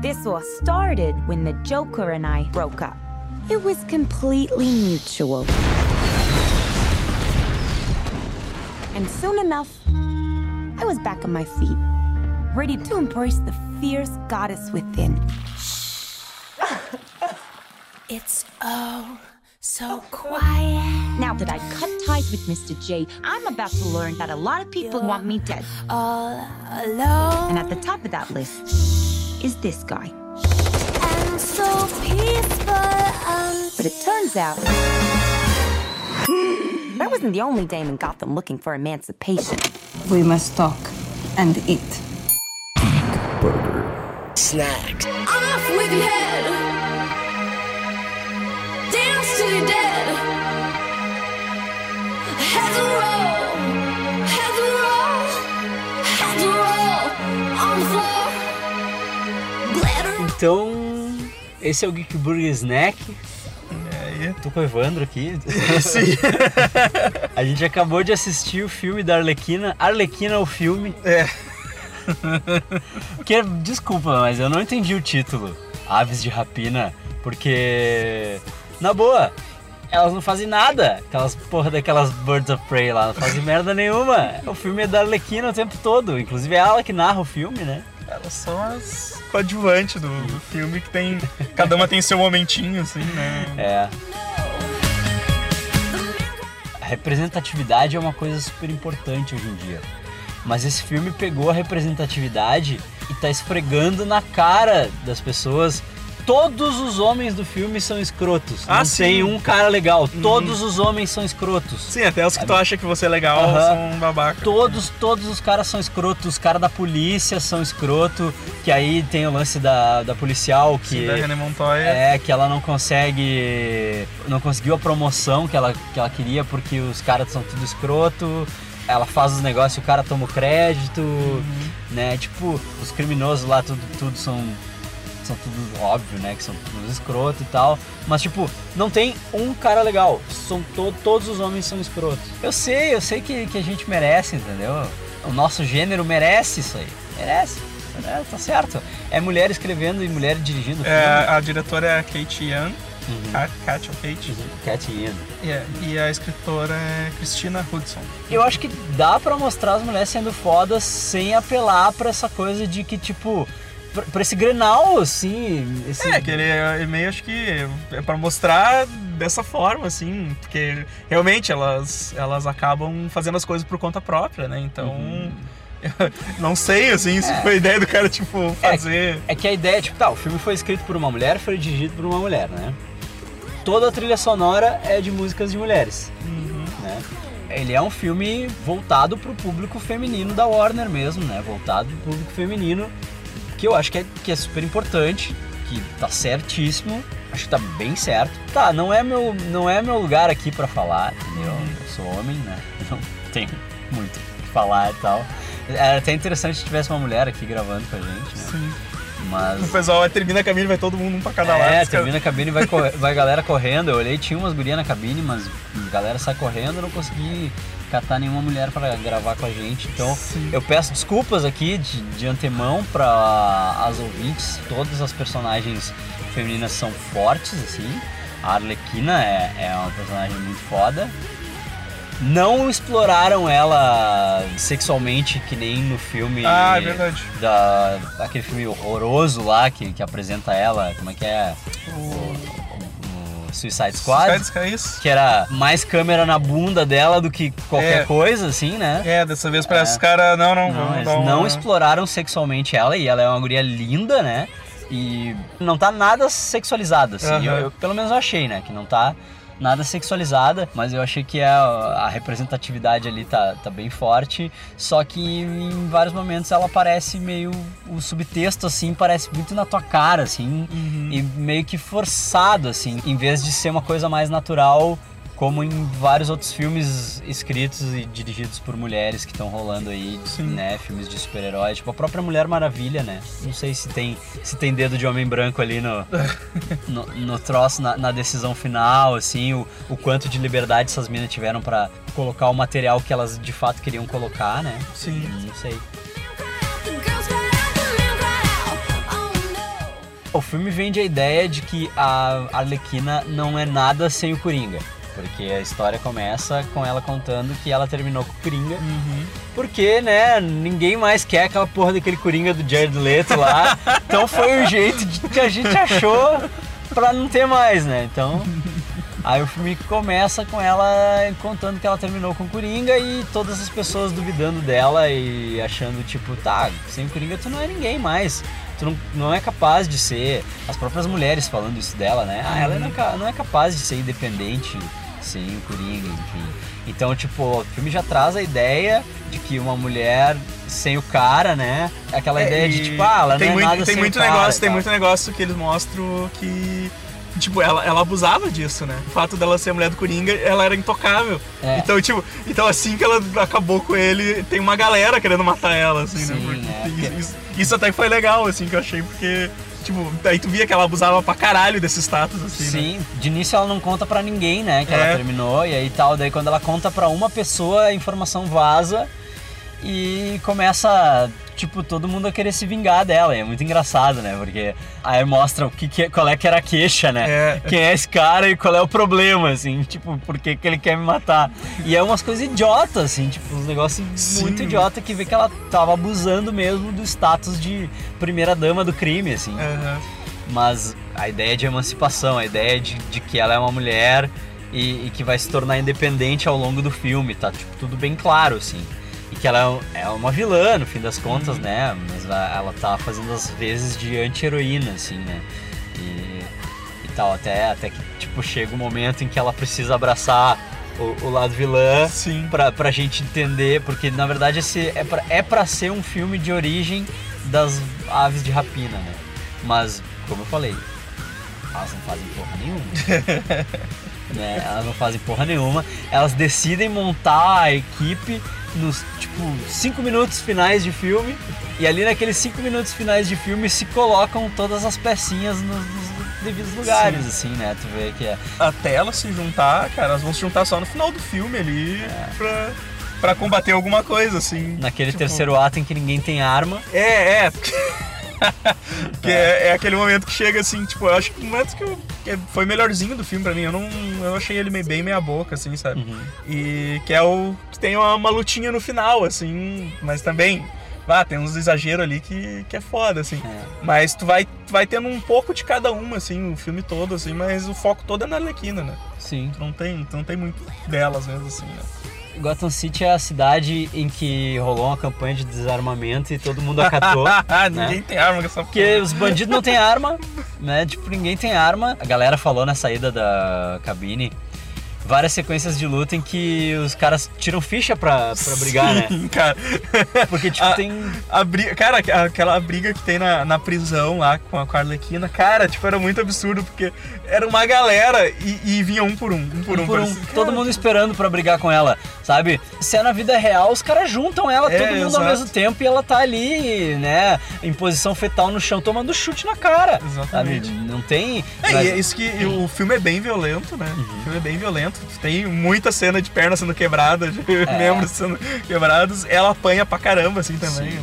This all started when the Joker and I broke up. It was completely mutual. And soon enough, I was back on my feet, ready to embrace the fierce goddess within. It's oh so quiet. Now that I've cut ties with Mr. J, I'm about to learn that a lot of people want me dead. All alone And at the top of that list is this guy. and so peaceful. Um, But it turns out that wasn't the only dame in Gotham looking for emancipation. We must talk and eat. Burger. Snacks. off with your head. Então, esse é o Geek Burger Snack. aí? Tô com o Evandro aqui. Sim. A gente acabou de assistir o filme da Arlequina. Arlequina, o filme. É. Porque, desculpa, mas eu não entendi o título. Aves de Rapina. Porque, na boa, elas não fazem nada. Aquelas porra daquelas Birds of Prey lá. Não fazem merda nenhuma. O filme é da Arlequina o tempo todo. Inclusive é ela que narra o filme, né? São as coadjuvantes do, do filme que tem. Cada uma tem seu momentinho, assim, né? É. A representatividade é uma coisa super importante hoje em dia. Mas esse filme pegou a representatividade e tá esfregando na cara das pessoas. Todos os homens do filme são escrotos. Ah, Não sim. tem um cara legal. Todos os homens são escrotos. Sim, até os que tu acha que você é legal Aham. são babaca. Todos, todos os caras são escrotos. Os caras da polícia são escroto. Que aí tem o lance da, da policial que. Sim, da René Montoya. É, que ela não consegue. Não conseguiu a promoção que ela, que ela queria porque os caras são tudo escroto. Ela faz os negócios e o cara toma o crédito, né? Tipo, os criminosos lá, tudo, tudo são. São tudo óbvio, né? Que são tudo escroto e tal. Mas, tipo, não tem um cara legal. São to todos os homens são escrotos. Eu sei, eu sei que, que a gente merece, entendeu? O nosso gênero merece isso aí. Merece. É, tá certo. É mulher escrevendo e mulher dirigindo. É, a diretora é a Kate Young. Uhum. Kat, Kat ou Kate? Cat Ian. É, e a escritora é Christina Hudson. Eu acho que dá pra mostrar as mulheres sendo fodas sem apelar pra essa coisa de que, tipo, pra, pra esse grenal, assim. Esse... É, que ele é meio, acho que é pra mostrar dessa forma, assim, porque realmente elas, elas acabam fazendo as coisas por conta própria, né? Então, Uhum. não sei, assim, se foi a ideia do cara, tipo, fazer... É que a ideia, tipo, tá, o filme foi escrito por uma mulher, foi dirigido por uma mulher, né? Toda a trilha sonora é de músicas de mulheres, né? Ele é um filme voltado pro público feminino da Warner mesmo, né? Voltado pro público feminino, que eu acho que é, que é super importante, que tá certíssimo, acho que tá bem certo. Tá, não é meu, não é meu lugar aqui pra falar, entendeu? Eu sou homem, né? Não tenho muito o que falar e tal. Era até interessante se tivesse uma mulher aqui gravando com a gente, né? Sim. Mas. O pessoal termina a cabine e vai todo mundo um pra cada lado. É, os caras- termina a cabine e vai, vai galera correndo. Eu olhei, tinha umas gurias na cabine, mas a galera sai correndo, eu não consegui catar nenhuma mulher para gravar com a gente. Então eu peço desculpas aqui de, de antemão para as ouvintes. Todas as personagens femininas são fortes, assim. A Arlequina é, é uma personagem muito foda. Não exploraram ela sexualmente que nem no filme Ah, é verdade. da aquele filme horroroso lá que, que apresenta ela, como é que é? O Suicide Squad. Suicide Squad, é isso? Que era mais câmera na bunda dela do que qualquer É. coisa, assim, né? É, dessa vez parece É. os caras, não, não, Não, não exploraram sexualmente ela e ela é uma guria linda, né? E não tá nada sexualizada, assim. Aham. Eu, eu- pelo menos eu achei, né? Que não tá nada sexualizada, mas eu achei que a, a representatividade ali tá, tá bem forte, só que em vários momentos ela parece meio o subtexto assim, parece muito na tua cara assim, Uhum. e meio que forçado assim, em vez de ser uma coisa mais natural como em vários outros filmes escritos e dirigidos por mulheres que estão rolando aí, né? Filmes de super-heróis, tipo a própria Mulher Maravilha, né? Não sei se tem, se tem dedo de homem branco ali no, no, no troço, na, na decisão final, assim, o, o quanto de liberdade essas minas tiveram pra colocar o material que elas de fato queriam colocar, né? Sim. Não sei. O filme vende a ideia de que a Arlequina não é nada sem o Coringa. Porque a história começa com ela contando que ela terminou com o Coringa. Porque, né, ninguém mais quer aquela porra daquele Coringa do Jared Leto lá. então foi o jeito de- que a gente achou pra não ter mais, né? Então. Aí o filme começa com ela contando que ela terminou com o Coringa e todas as pessoas duvidando dela e achando, tipo, tá, sem o Coringa tu não é ninguém mais. Tu não, não é capaz de ser. As próprias mulheres falando isso dela, né? Ah, ela não é, não é capaz de ser independente sem o Coringa, enfim. Então, tipo, o filme já traz a ideia de que uma mulher sem o cara, né? É aquela ideia de tipo, ah, ela tem não é muito, nada tem sem muito o cara negócio, e tem muito negócio que eles mostram que tipo, ela, ela abusava disso, né? O fato dela ser a mulher do Coringa, ela era intocável. É. Então, tipo, então assim que ela acabou com ele, tem uma galera querendo matar ela, assim, Sim, né? Porque é, isso, isso até foi legal, assim, que eu achei, porque, tipo, aí tu via que ela abusava pra caralho desse status, assim, né? Sim, de início ela não conta pra ninguém, né, que ela É. terminou e aí tal, daí quando ela conta pra uma pessoa, a informação vaza e começa, tipo, todo mundo a querer se vingar dela, e é muito engraçado, né, porque aí mostra o que, que qual é que era a queixa, né, É. quem é esse cara e qual é o problema, assim, tipo, por que que ele quer me matar, e é umas coisas idiotas, assim, tipo, uns negócios Sim. muito idiota que vê que ela tava abusando mesmo do status de primeira dama do crime, assim, Aham. mas a ideia de emancipação, a ideia de, de que ela é uma mulher e, e que vai se tornar independente ao longo do filme, tá tipo, tudo bem claro, assim. Que ela é um- é uma vilã, no fim das contas, né? Mas ela, ela tá fazendo as vezes de anti-heroína, assim, né? E, e tal, até, até que tipo, chega o momento em que ela precisa abraçar o, o lado vilã Sim. pra, pra gente entender, porque na verdade esse é pra, é pra ser um filme de origem das aves de rapina, né? Mas, como eu falei, elas não fazem porra nenhuma. né? Elas não fazem porra nenhuma. Elas decidem montar a equipe nos, tipo, cinco minutos finais de filme. E ali naqueles cinco minutos finais de filme se colocam todas as pecinhas nos, nos devidos lugares, assim, né? Tu vê que é. Até elas se juntar, cara, elas vão se juntar só no final do filme ali pra, pra combater alguma coisa, assim. Naquele Tipo, terceiro ato em que ninguém tem arma. É, é. porque- que é, é aquele momento que chega assim, tipo, eu acho que o momento que, eu- que foi melhorzinho do filme pra mim. Eu não. Eu achei ele meio, bem meia boca, assim, sabe? Uhum. E que é o. que tem uma, uma lutinha no final, assim, mas também. Ah, tem uns exageros ali que, que é foda, assim. É. Mas tu vai, tu vai tendo um pouco de cada uma, assim, o filme todo, assim, mas o foco todo é na Arlequina, né? Sim. Tu não tem, tu não tem muito delas mesmo, assim, né? Gotham City é a cidade em que rolou uma campanha de desarmamento e todo mundo acatou. Ah, né? ninguém tem arma essa Porque porra. os bandidos não têm arma, né? Tipo, ninguém tem arma. A galera falou na saída da cabine várias sequências de luta em que os caras tiram ficha pra, pra brigar, né? Sim, cara. Porque, tipo, Ah, tem. A briga, cara, aquela briga que tem na, na prisão lá com a, com a Arlequina, cara, tipo, era muito absurdo, porque era uma galera e, e vinha um por um, um por um. um por um, todo cara, mundo esperando pra brigar com ela, sabe? Se é na vida real, os caras juntam ela, É, todo mundo exato. ao mesmo tempo e ela tá ali, né, em posição fetal no chão, tomando chute na cara. Exatamente. Sabe? Não tem. É, mas- e é isso que o filme é bem violento, né? O filme é bem violento. Tem muita cena de perna sendo quebrada, de membros sendo quebrados. Ela apanha pra caramba, assim, também.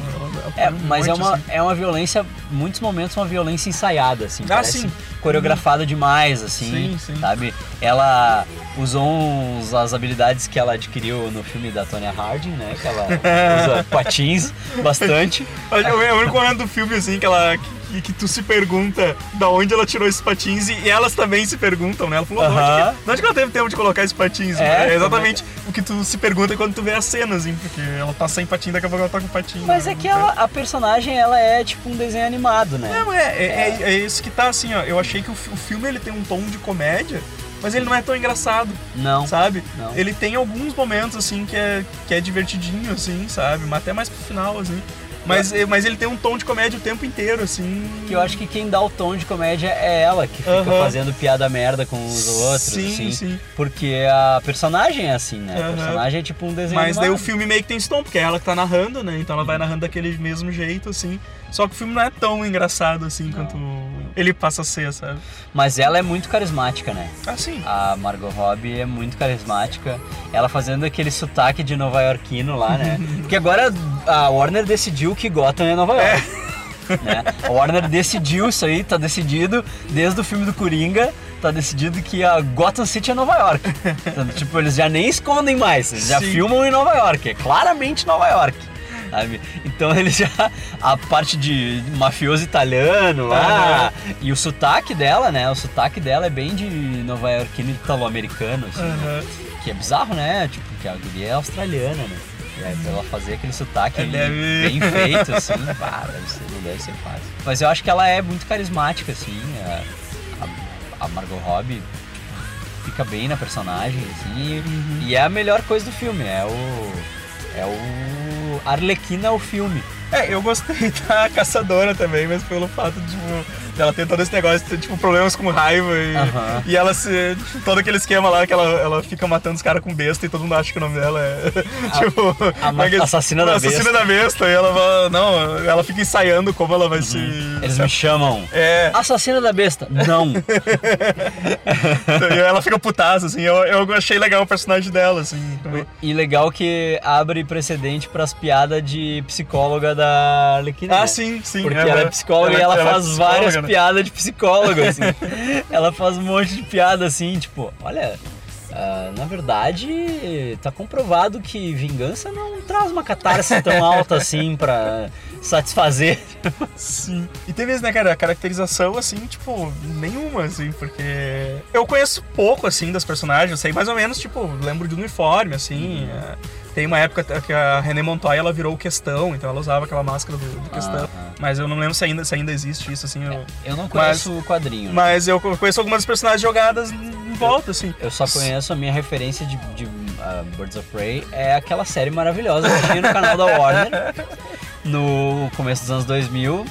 É, um mas é monte, uma, assim. é uma violência, muitos momentos uma violência ensaiada, assim. Ah, sim. coreografada demais, assim, Sim, sim. sabe? Ela usou uns, as habilidades que ela adquiriu no filme da Tonya Harding, né? Que ela usa patins bastante. É o único momento do filme, assim, que ela. Que, que tu se pergunta da onde ela tirou esses patins e, e elas também se perguntam, né? Ela falou, "De onde Aham. que- de onde que ela teve tempo de colocar esses patins? É, É, exatamente o que tu se pergunta quando tu vê as cenas, assim, porque ela tá sem patins, daqui a pouco ela tá com patins. Mas né? é que ela, a personagem, ela é tipo um desenho animado, né? Não, é, é, é, é isso que tá assim, ó. Eu achei que o, o filme ele tem um tom de comédia, mas ele não é tão engraçado, Não. sabe? Não. Ele tem alguns momentos, assim, que é, que é divertidinho, assim, sabe? Mas até mais pro final, assim. Mas, mas ele tem um tom de comédia o tempo inteiro, assim. Que eu acho que quem dá o tom de comédia é ela, que fica fazendo piada merda com os outros, Sim, assim. sim. Porque a personagem é assim, né? A personagem é tipo um desenho Mas daí o filme meio que tem esse tom, porque é ela que tá narrando, né? Então ela vai narrando daquele mesmo jeito, assim. Só que o filme não é tão engraçado, assim, quanto ele passa a ser, sabe? Mas ela é muito carismática, né? Assim. A Margot Robbie é muito carismática. Ela fazendo aquele sotaque de nova iorquino lá, né? Porque agora a Warner decidiu que Gotham é Nova York. né? A Warner decidiu isso aí, tá decidido desde o filme do Coringa, tá decidido que a Gotham City é Nova York. Então, tipo, eles já nem escondem mais, eles já Sim. filmam em Nova York, é claramente Nova York. Sabe? Então eles já. A parte de mafioso italiano lá. E o sotaque dela, né? O sotaque dela é bem de nova iorquino italo-americano, assim. né? Que é bizarro, né? Tipo, que a guria é australiana, né? E pra ela fazer aquele sotaque É, deve- bem feito, assim, pá, deve ser, não deve ser fácil. Mas eu acho que ela é muito carismática, assim. A, a, a Margot Robbie tipo, fica bem na personagem, assim. Uhum. E é a melhor coisa do filme, é o. É o. Arlequina o filme. É, eu gostei da caçadora também, mas pelo fato de, dela ter todo esse negócio de ter, tipo, problemas com raiva e, e ela se. Tipo, todo aquele esquema lá que ela, ela fica matando os caras com besta e todo mundo acha que o nome dela é. tipo. a aquele- assassina da assassina besta. da besta. E ela vai. Não, ela fica ensaiando como ela vai se. Uhum. Eles se- me chamam. É, Assassina da besta. Não. e ela fica putaça, assim. Eu, eu achei legal o personagem dela, assim. E legal que abre precedente pras piadas de psicóloga da Arlequina. Ah, né? sim, sim. Porque é, ela é né? psicóloga e ela, é faz várias né? Piadas de psicóloga, assim. ela faz um monte de piada assim, tipo, olha. ah, na verdade, tá comprovado que vingança não traz uma catarse tão alta assim pra satisfazer. Sim. E teve esse, né, cara, a caracterização, assim, tipo, nenhuma, assim, porque eu conheço pouco, assim, das personagens, eu sei mais ou menos, tipo, lembro de uniforme, assim, Uhum. É, tem uma época que a René Montoya, ela virou o Questão, então ela usava aquela máscara do, do Questão, Aham. mas eu não lembro se ainda, se ainda existe isso, assim, eu- Eu não conheço o quadrinho. né? mas eu conheço algumas personagens jogadas em volta, assim. Eu só conheço a minha referência de, de ah, Birds of Prey, é aquela série maravilhosa que tinha no canal da Warner no começo dos anos 2000,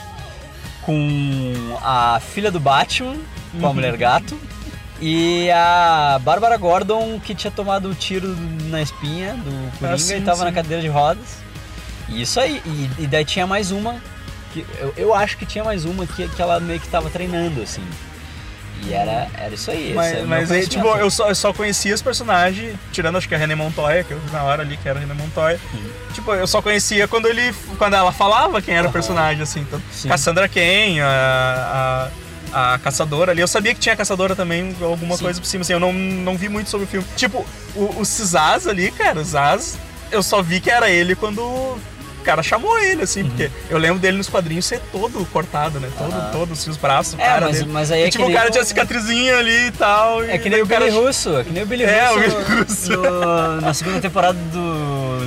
com a filha do Batman, com a Mulher Gato, e a Bárbara Gordon, que tinha tomado um tiro na espinha do Coringa sim, e tava sim. na cadeira de rodas. E isso aí, e, e daí tinha mais uma, que eu, eu acho que tinha mais uma que, que ela meio que tava treinando, assim. E era, era isso aí. esse é Mas, o mas aí, tipo, eu só, eu só conhecia os personagens, tirando acho que a René Montoya, que eu vi na hora ali que era a René Montoya. Tipo, eu só conhecia quando ele. Quando ela falava quem era o personagem, assim. Então, Sim. Cassandra Cain, a, a, a caçadora ali. Eu sabia que tinha caçadora também, alguma Sim. coisa por cima, assim. Eu não, não vi muito sobre o filme. Tipo, o, o Zaz ali, cara, o Zaz, eu só vi que era ele quando. O cara chamou ele, assim, Uhum. porque eu lembro dele nos quadrinhos ser todo cortado, né? Todo, Aham. todo, assim, os braços, o É, cara mas- dele. mas aí E, é tipo, que o cara nem tinha o- cicatrizinha ali e tal. É e que nem o daí Billy Russo, é que nem o Billy É, o Russo, Billy Russo. no- na segunda temporada do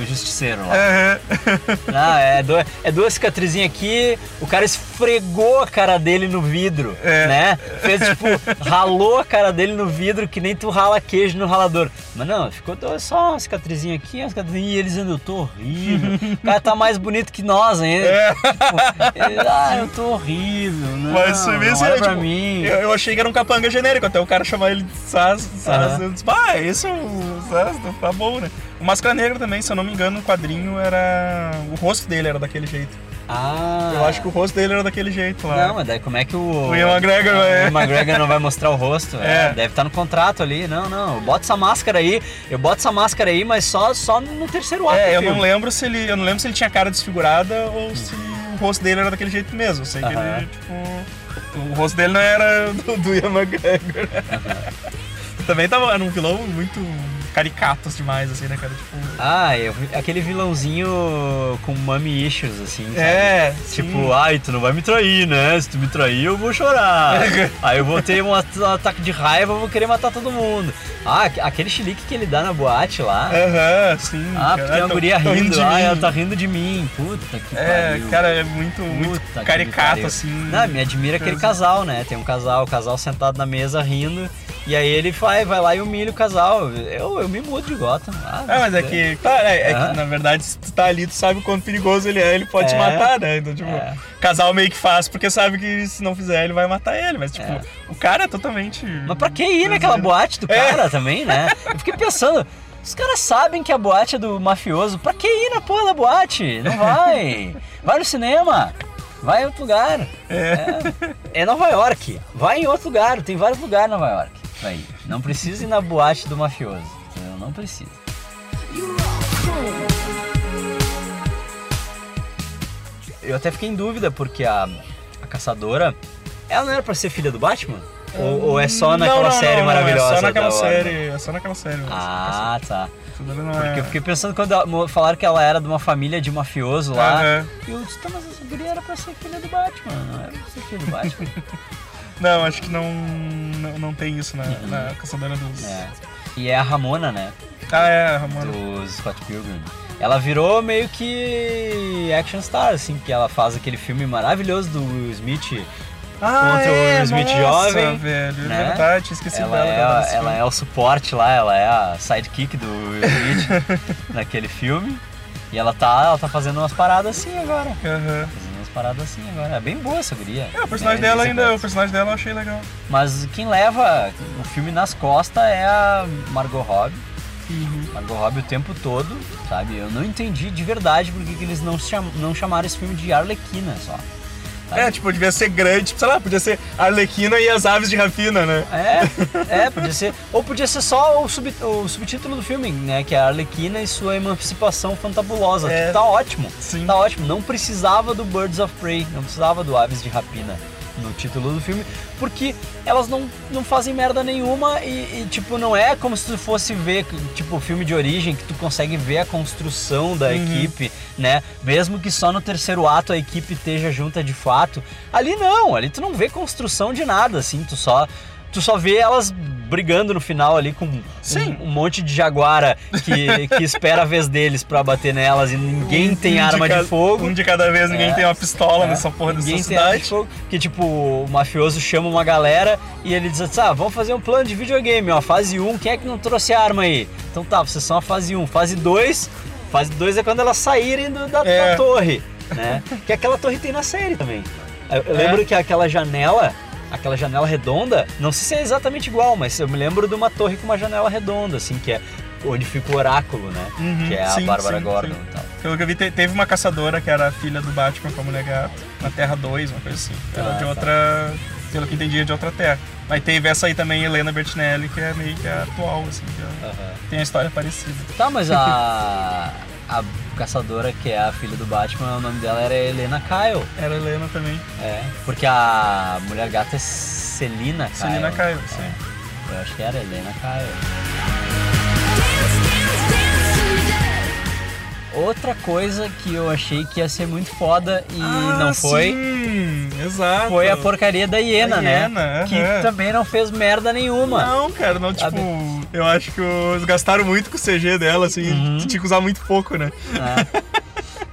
Justiceiro lá. Aham. Ah, é, do- é duas cicatrizinhas aqui, o cara esfregou a cara dele no vidro, É. né? Fez tipo, ralou a cara dele no vidro que nem tu rala queijo no ralador. Mas não, ficou só uma cicatrizinha aqui, uma cicatrizinha, e eles dizendo, eu tô horrível. O cara tá mais bonito que nós ainda. É. Tipo, ah, eu tô horrível, não, Mas você vê não é, tipo, mim. Eu, eu achei que era um capanga genérico, até o cara chamar ele de Saz. Saz Aham. eu disse, ah, esse é o Saz, tá bom, né? O Máscara Negra também, se eu não me engano, no quadrinho era. O rosto dele era daquele jeito. Ah. Eu acho que o rosto dele era daquele jeito lá. Não, mas daí como é que o. O Ian McGregor, o. Ian McGregor não vai mostrar o rosto? É. É. deve estar no contrato ali. Não, não. Bota essa máscara aí. Eu boto essa máscara aí, mas só, só no terceiro ato. É, eu filme. não lembro se ele. Eu não lembro se ele tinha cara desfigurada ou se o rosto dele era daquele jeito mesmo. Eu sei que ele, tipo. O rosto dele não era do, do Ian McGregor. Também tava, era um vilão muito caricatos demais, assim, né, cara? Tipo. Ah, eu, vi- aquele vilãozinho com mommy issues, assim. sabe? É, Tipo, sim. ai, tu não vai me trair, né? Se tu me trair, eu vou chorar. Aí eu vou ter um, at- ataque de raiva, eu vou querer matar todo mundo. Ah, aque- aquele chilique que ele dá na boate lá. Aham, sim. Ah, porque tem uma tô- guria tô rindo, de ah, mim. ela tá rindo de mim. Puta que É, pariu. cara, é muito, muito caricato, assim. Não, me admira aquele casal, né? Tem um casal, o casal sentado na mesa rindo. E aí ele vai, vai lá e humilha o casal. Eu, eu me mudo de Gotham. Ah, É, mas é que, tá, é, é que na verdade, se tu tá ali, tu sabe o quanto perigoso ele é, ele pode te É. matar, né? Então, tipo, É. o casal meio que faz porque sabe que se não fizer, ele vai matar ele. Mas, tipo, É. o cara é totalmente. Mas pra que ir naquela boate do É. cara também, né? Eu fiquei pensando, os caras sabem que a boate é do mafioso. Pra que ir na porra da boate? Não vai. Vai no cinema. Vai em outro lugar. É. É Nova York. Vai em outro lugar. Tem vários lugares em Nova York. Ir. Não precisa ir na boate do mafioso. entendeu? Não precisa. eu até fiquei em dúvida, porque a, a caçadora, ela não era pra ser filha do Batman? Ou, ou é só Não, naquela não, série não, não, maravilhosa? É só naquela série. É só naquela série. Ah, tá. Não Porque é- eu fiquei pensando quando ela- falaram que ela era de uma família de mafioso lá. Aham. E eu disse, tá, mas essa guria era pra ser filha do Batman, não era pra ser filha do Batman. Não, acho que não, não, não tem isso na, na Caçadora dos... é. E é a Ramona, né? Ah, é, Ramona. do Scott Pilgrim. Ela virou meio que action star, assim, que ela faz aquele filme maravilhoso do Will Smith. Ah, contra o é, Smith nossa, jovem, velho, é né? verdade, esqueci Ela dela. é, a- ela filme. é o suporte lá, ela é a sidekick do Will Smith naquele filme. E ela tá, ela tá fazendo umas paradas assim agora. Aham. Paradas assim agora. É bem boa essa guria. É, o personagem É, dela ainda, o personagem dela eu achei legal. Mas quem leva o filme nas costas é a Margot Robbie. Margot Robbie o tempo todo, sabe? Eu não entendi de verdade por que que eles não, cham- não chamaram esse filme de Arlequina só. É, tipo, devia ser grande, tipo, sei lá, podia ser Arlequina e as aves de rapina, né? É, é, podia ser. Ou podia ser só o, sub- o subtítulo do filme, né? Que é a Arlequina e sua emancipação fantabulosa. É. Tipo, tá ótimo. Sim. Tá ótimo. Não precisava do Birds of Prey, não precisava do Aves de Rapina no título do filme, porque elas não, não fazem merda nenhuma e, e, tipo, não é como se tu fosse ver, tipo, filme de origem, que tu consegue ver a construção da equipe, né? Mesmo que só no terceiro ato a equipe esteja junta de fato. Ali não, ali tu não vê construção de nada, assim, tu só. Tu só vê elas brigando no final ali com um, um monte de jaguara que, que espera a vez deles pra bater nelas e ninguém Um- tem um arma de, ca- fogo. Um de cada vez, ninguém É. tem uma pistola É, nessa porra dessa Ninguém tem arma de cidade. fogo. Que tipo, o mafioso chama uma galera e ele diz assim: ah, vamos fazer um plano de videogame, ó. Fase 1, quem é que não trouxe arma aí? Então tá, vocês são a fase 1. Fase 2, fase 2 é quando elas saírem do- da, da É. torre, né? que aquela torre tem na série também. Eu, É. lembro que aquela janela. Aquela janela redonda, não sei se é exatamente igual, mas eu me lembro de uma torre com uma janela redonda, assim, que é onde fica o oráculo, né? Uhum, que é a sim, Bárbara sim, Gordon sim. e tal. Pelo que eu vi, te- teve uma caçadora que era filha do Batman com a mulher gato, na Terra 2, uma coisa assim. Ah, de tá. outra, pelo que entendi, é de outra terra. Mas teve essa aí também, Helena Bertinelli, que é meio que a atual, assim, que Aham. tem a história parecida. Tá, mas a. A caçadora, que é a filha do Batman, o nome dela era Helena Kyle. Era a Helena também, É. Porque a mulher gata é Celina Kyle. Celina sim. É, Eu acho que era Helena Kyle. Outra coisa que eu achei que ia ser muito foda e não Ah, foi. Sim, exato. Foi a porcaria da hiena, Da né? hiena, que aham. também não fez merda nenhuma. Não, cara, não, tipo, Sabe? Eu acho que eles gastaram muito com o CG dela, assim, Uhum. tinha que usar muito pouco, né? né?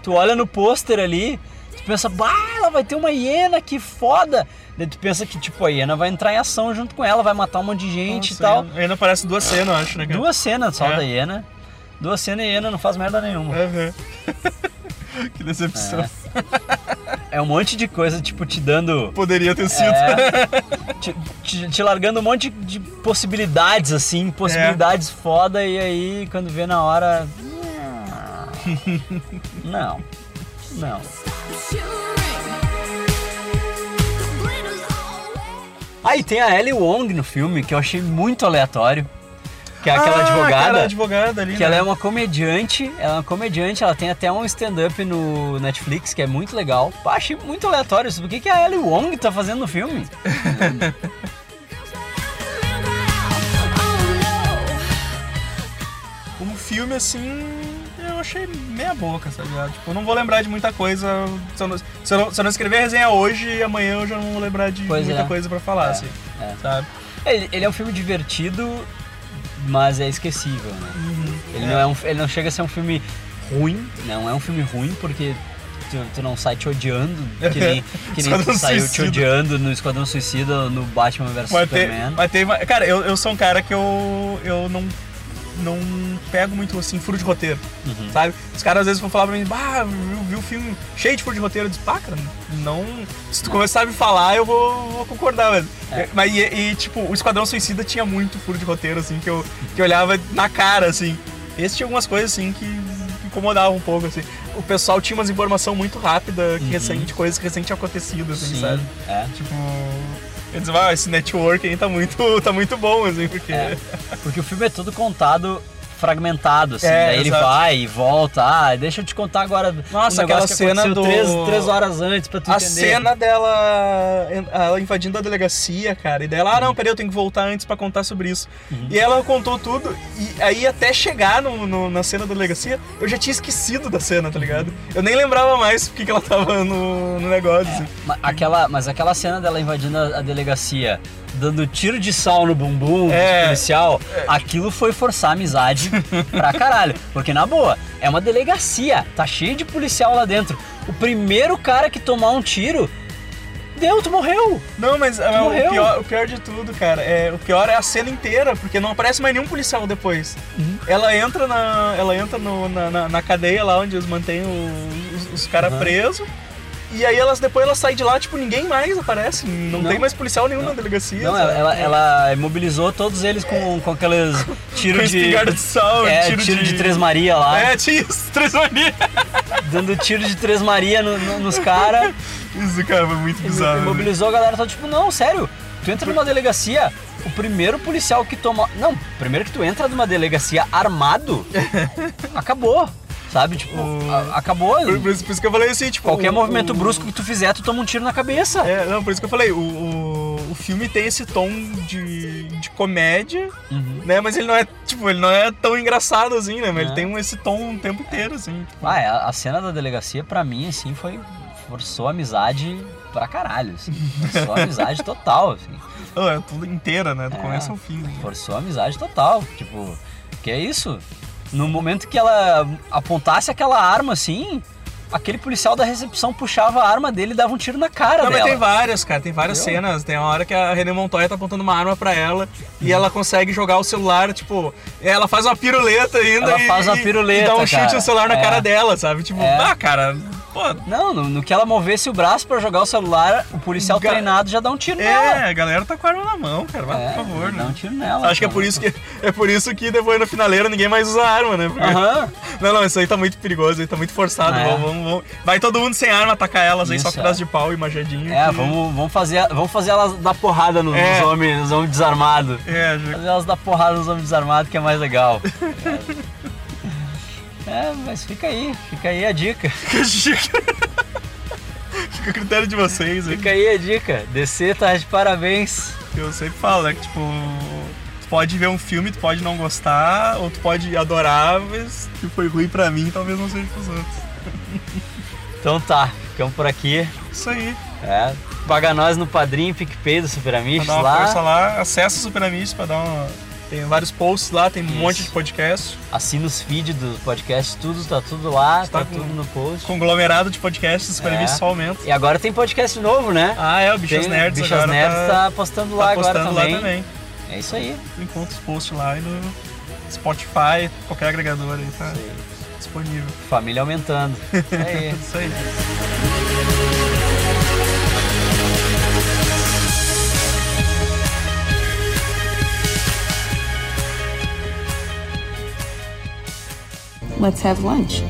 tu olha no pôster ali, tu pensa, bah, ela vai ter uma hiena, que foda! Daí tu pensa que, tipo, a hiena vai entrar em ação junto com ela, vai matar um monte de gente e Nossa, tal. Ainda, ainda aparece duas cenas, eu acho, né, cara? Duas cenas só É. da hiena. Duas cenas e a hiena não faz merda nenhuma. Aham. que decepção. É um monte de coisa, tipo, te dando. Poderia ter sido. É, te, te- te largando um monte de possibilidades, assim, possibilidades foda, e aí quando vê na hora. Não. Não. always. Ah, tem a Ellie Wong no filme, que eu achei muito aleatório. Que é aquela Ah, advogada. Aquela advogada ali, Que né? ela é uma comediante, ela é uma comediante, ela tem até um stand-up no Netflix que é muito legal. Pá, achei muito aleatório isso. O que, que a Ellie Wong tá fazendo no filme? Como filme, assim, eu achei meia boca, tá ligado? Tipo, não vou lembrar de muita coisa. Se eu não, se eu não, se eu não escrever a resenha hoje, amanhã eu já não vou lembrar de Pois muita é. coisa pra falar, É, assim. é. Sabe? Ele, ele é um filme divertido, mas é esquecível, né? Ele, Não é um, ele não chega a ser um filme ruim, não é um filme ruim, porque tu, tu não sai te odiando, que nem, que nem tu saiu te Suicida. odiando no Esquadrão Suicida, no Batman vs tem, Superman. mas tem Cara, eu, eu sou um cara que eu, eu não, não pego muito assim, furo de roteiro. Uhum. Sabe? Os caras às vezes vão falar pra mim, bah, viu, o filme cheio de furo de roteiro. Eu disse, pá, cara, não. Se tu começar a me falar, eu vou, vou concordar, mas. É. Mas e, e, tipo, o Esquadrão Suicida tinha muito furo de roteiro, assim, que eu, que eu olhava na cara, assim. Esse tinha algumas coisas assim que, incomodavam um pouco, assim. O pessoal tinha umas informações muito rápidas, que recente, coisas que recente tinham acontecido, assim, Uhum. Sim, sabe? é. Tipo. Eu dizia, ah, esse network aí tá muito, tá muito bom, assim, porque. É. Porque o filme é todo contado fragmentado, assim. É, Daí ele exato. vai e volta. Ah, deixa eu te contar agora. Nossa, um aquela que cena do- Três, três horas antes pra tu A entender. cena dela ela invadindo a delegacia, cara. E daí ela, ah, não, peraí, eu tenho que voltar antes pra contar sobre isso. Uhum. E ela contou tudo. E aí, até chegar no, no- na cena da delegacia, eu já tinha esquecido da cena, tá ligado? Eu nem lembrava mais porque que ela tava no, no negócio. assim. Ma- Aquela, mas aquela cena dela invadindo a, a delegacia, dando tiro de sal no bumbum É. do policial, aquilo foi forçar a amizade pra caralho. Porque, na boa, é uma delegacia, tá cheio de policial lá dentro. O primeiro cara que tomar um tiro, deu, tu morreu. Não, mas ah, o, morreu. pior, o pior de tudo, cara, é, o pior é a cena inteira, porque não aparece mais nenhum policial depois. Uhum. Ela entra na. Ela entra no- na, na, na cadeia lá onde eles mantêm o- os, os caras Uhum. presos. E aí elas depois elas saem de lá, tipo, ninguém mais aparece. Não, Não. tem mais policial nenhum na delegacia. Não, ela, ela, ela imobilizou todos eles com, com aqueles tiros de. de sal, É, tiro, tiro, de... Três Maria lá. É, tinha isso, Três Maria. Dando tiro de Três Maria no- no- nos caras. Isso, cara, foi muito bizarro. né? Imobilizou a galera, tá tipo, não, sério. Tu entra numa delegacia, o primeiro policial que toma. Não, primeiro que tu entra numa delegacia armado, acabou. Sabe? Tipo, a- acabou. Por, por isso, por isso que eu falei assim, tipo. Qualquer o- movimento o- brusco que tu fizer, tu toma um tiro na cabeça. É, não, por isso que eu falei, o, o, o filme tem esse tom de, de comédia, Uhum. né? Mas ele não é, tipo, ele não é tão engraçado assim, né? Mas ele É. tem um- esse tom o tempo inteiro, assim. tipo. Ah, é, a, a cena da delegacia, pra mim, assim, foi. Forçou a amizade pra caralho. Assim. Forçou a amizade total, assim. Oh, é tudo inteira, né? Do É. começo ao fim. né? Forçou a amizade total. Tipo, que é isso? No momento que ela apontasse aquela arma assim, aquele policial da recepção puxava a arma dele e dava um tiro na cara Não, mas dela. tem várias, cara, tem várias Entendeu? cenas. Tem uma hora que a René Montoya tá apontando uma arma pra ela e ela consegue jogar o celular, tipo, ela faz uma piruleta ainda. Ela e, faz uma piruleta, E dá um chute cara. no celular na É. cara dela, sabe? Tipo, É. ah, cara, pô. Não, no, no que ela movesse o braço pra jogar o celular, o policial Ga- treinado já dá um tiro nela. É, a galera tá com a arma na mão, cara. Vai, É, por favor, dá né? um tiro nela. Acho que é por isso que é por isso que depois na finaleira ninguém mais usa arma, né? Porque-. Não, não, isso aí tá muito perigoso, aí tá muito forçado. É. Vamos, vamos, vamos. Vai todo mundo sem arma atacar elas aí, só Isso, com pedaço é. de pau e machadinho. É, que- vamos, vamos, fazer, vamos fazer elas dar porrada nos, É. nos homens, nos homens desarmados. É, já- Fazer elas dar porrada nos homens desarmados que é mais legal. É, mas fica aí, fica aí a dica. Fica a critério de vocês. Fica aí a dica. DC tá de parabéns. Eu sempre falo, né? Que tipo, tu pode ver um filme, tu pode não gostar, ou tu pode adorar, mas que foi ruim pra mim, talvez não seja pros outros. Então tá, ficamos por aqui. Isso aí. É, paga nós no padrinho PicPay do Super uma lá. força lá, acessa o Super Amigos pra dar uma. Tem vários posts lá, tem um Isso. monte de podcast. Assina os feeds do podcast, tudo, tá tudo lá, tá, Tá tudo no post. Conglomerado de podcasts, Super É. Só aumenta. E agora tem podcast novo, né? Ah, é, o Bichas Tem- Nerds Bichas agora Nerds tá, tá postando lá tá agora postando também. lá também. É isso aí. Encontra os posts lá e no Spotify, qualquer agregador aí tá Isso aí. disponível. Família aumentando. É. Isso aí. Let's have lunch.